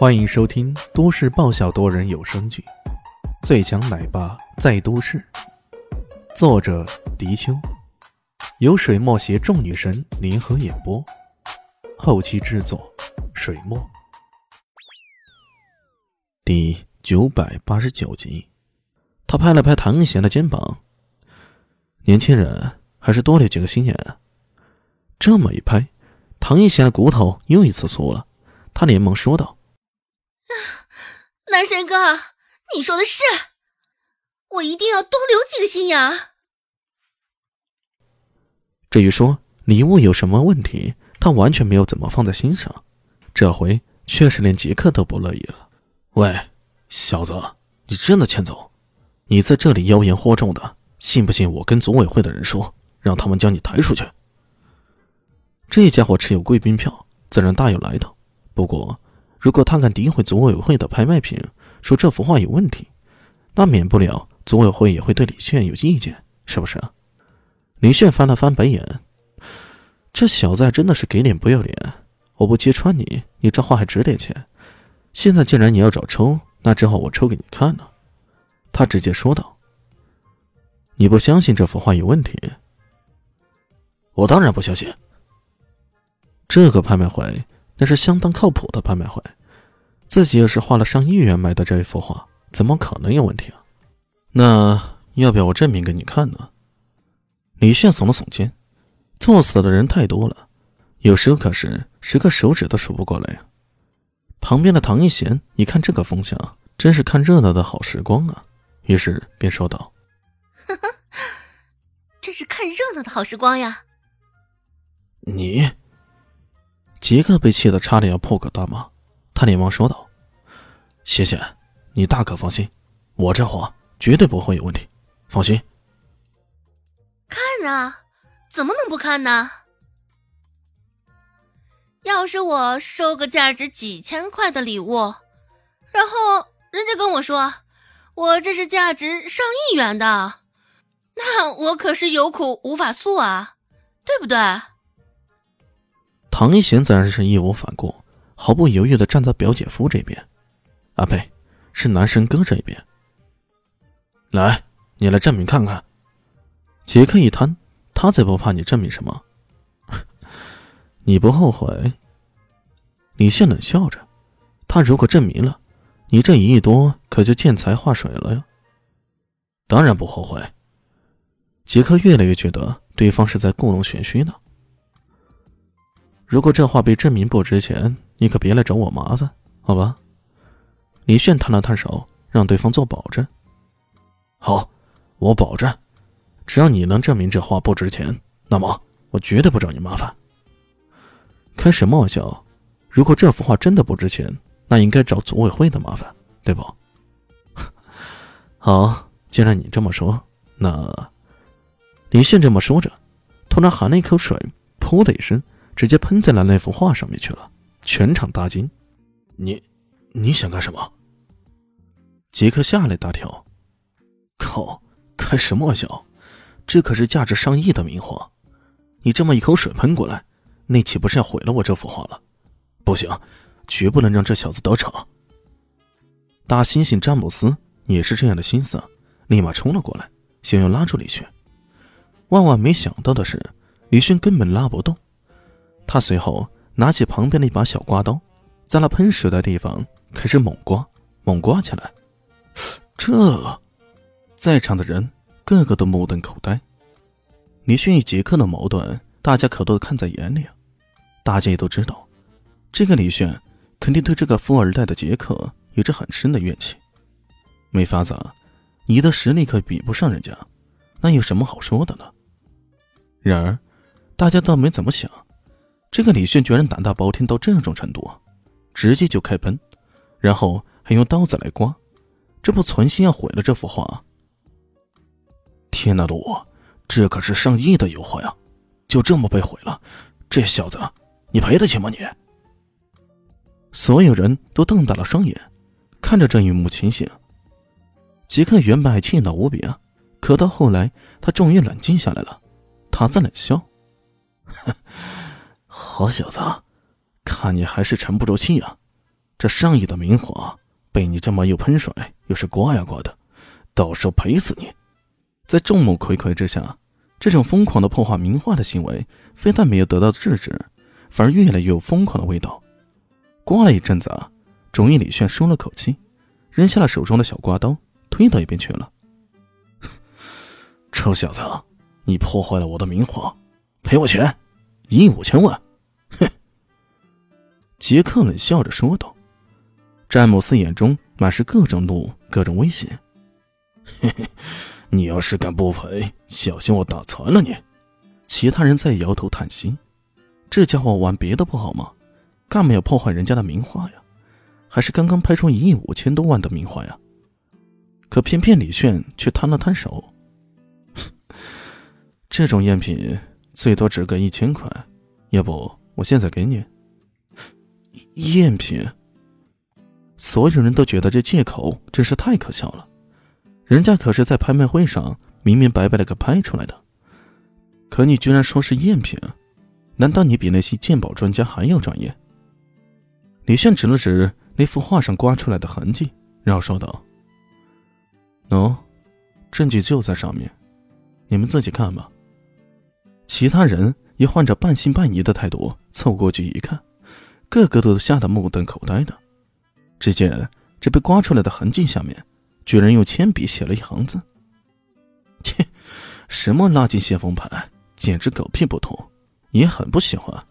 欢迎收听都市爆笑多人有声剧《最强奶爸在都市》，作者：迪秋，由水墨携众女神联合演播，后期制作：水墨。第九百八十九集，他拍了拍唐一贤的肩膀：“年轻人还是多了几个心眼。”这么一拍，唐一贤的骨头又一次酥了，他连忙说道。男神哥，你说的是，我一定要多留几个心眼。至于说礼物有什么问题，他完全没有怎么放在心上。这回确实连杰克都不乐意了。喂，小子，你真的欠揍？你在这里妖言惑众的，信不信我跟组委会的人说，让他们将你抬出去？这家伙持有贵宾票，自然大有来头。不过。如果他敢诋毁组委会的拍卖品，说这幅画有问题，那免不了组委会也会对李炫有意见，是不是？李炫翻了翻白眼，这小子真的是给脸不要脸！我不揭穿你，你这画还值点钱。现在既然你要找抽，那只好我抽给你看了。他直接说道：“你不相信这幅画有问题？我当然不相信。这个拍卖会。”那是相当靠谱的拍卖会，自己又是花了上亿元买的这一幅画，怎么可能有问题啊？那要不要我证明给你看呢？李炫耸了耸肩，作死的人太多了，有时候可是十个手指都数不过来呀。旁边的唐一贤一看这个风向，真是看热闹的好时光啊，于是便说道：“呵呵，真是看热闹的好时光呀。”你。杰克被气得差点要破口大骂，他连忙说道：“谢谢，你大可放心，我这货绝对不会有问题，放心。”看啊，怎么能不看呢？要是我收个价值几千块的礼物，然后人家跟我说我这是价值上亿元的，那我可是有苦无法诉啊，对不对？唐一贤自然是义无反顾，毫不犹豫的站在表姐夫这边，啊呸，是男神哥这边。来，你来证明看看。杰克一摊，他才不怕你证明什么。你不后悔？李现冷笑着，他如果证明了，你这一亿多可就见财化水了呀。当然不后悔。杰克越来越觉得对方是在故弄玄虚呢。如果这话被证明不值钱，你可别来找我麻烦，好吧？李炫摊了摊手，让对方做保证。好，我保证，只要你能证明这话不值钱，那么我绝对不找你麻烦。开什么玩笑？如果这幅画真的不值钱，那应该找组委会的麻烦，对不？好，既然你这么说，那……李炫这么说着，突然含了一口水，噗的一声。直接喷在了那幅画上面去了，全场大惊。你，你想干什么？杰克吓了一大跳。靠，开什么玩笑？这可是价值上亿的名画，你这么一口水喷过来，那岂不是要毁了我这幅画了？不行，绝不能让这小子得逞。大猩猩詹姆斯也是这样的心思，立马冲了过来，想要拉住李轩。万万没想到的是，李轩根本拉不动。他随后拿起旁边的一把小刮刀，在那喷水的地方开始猛刮，猛刮起来。这，在场的人个个都目瞪口呆。李迅与杰克的矛盾，大家可都看在眼里。大家也都知道，这个李炫肯定对这个富二代的杰克有着很深的怨气。没法子，你的实力可比不上人家，那有什么好说的呢？然而，大家倒没怎么想。这个李炫居然胆大包天到这种程度！直接就开喷，然后还用刀子来刮，这不存心要毁了这幅画？天哪，路，这可是上亿的油画呀，就这么被毁了，这小子，你赔得起吗？你？所有人都瞪大了双眼，看着这一幕情形。杰克原本还气恼无比啊，可到后来，他终于冷静下来了，他在冷笑，哼。好小子，看你还是沉不住气啊！这上亿的名画被你这么又喷水又是刮呀刮的，到时候赔死你！在众目睽睽之下，这种疯狂的破坏名画的行为，非但没有得到制止，反而越来越有疯狂的味道。刮了一阵子啊，终于李炫松了口气，扔下了手中的小刮刀，推到一边去了。臭小子，你破坏了我的名画，赔我钱，一亿五千万！杰克冷笑着说道。詹姆斯眼中满是各种怒，各种威胁。嘿嘿，你要是敢不赔，小心我打残了你！其他人在摇头叹息。这家伙玩别的不好吗？干嘛要破坏人家的名画呀？还是刚刚拍出一亿五千多万的名画呀？可偏偏李炫却摊了摊手。这种赝品最多值个一千块，要不我现在给你？赝品？所有人都觉得这借口真是太可笑了。人家可是在拍卖会上明明白白的给拍出来的，可你居然说是赝品？难道你比那些鉴宝专家还要专业？李炫指了指那幅画上刮出来的痕迹，然后说道：“喏，证据就在上面，你们自己看吧。”其他人也换着半信半疑的态度凑过去一看，个个都吓得目瞪口呆的。只见这被刮出来的痕迹下面，居然用铅笔写了一行字：“ 切，什么垃圾先锋牌，简直狗屁不通，也很不喜欢。”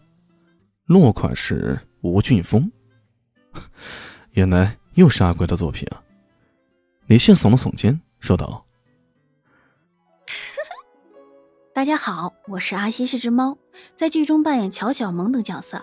落款是吴俊峰，原来又是阿贵的作品啊！李迅耸了耸肩，说道：“大家好，我是阿西是只猫，在剧中扮演乔小萌等角色。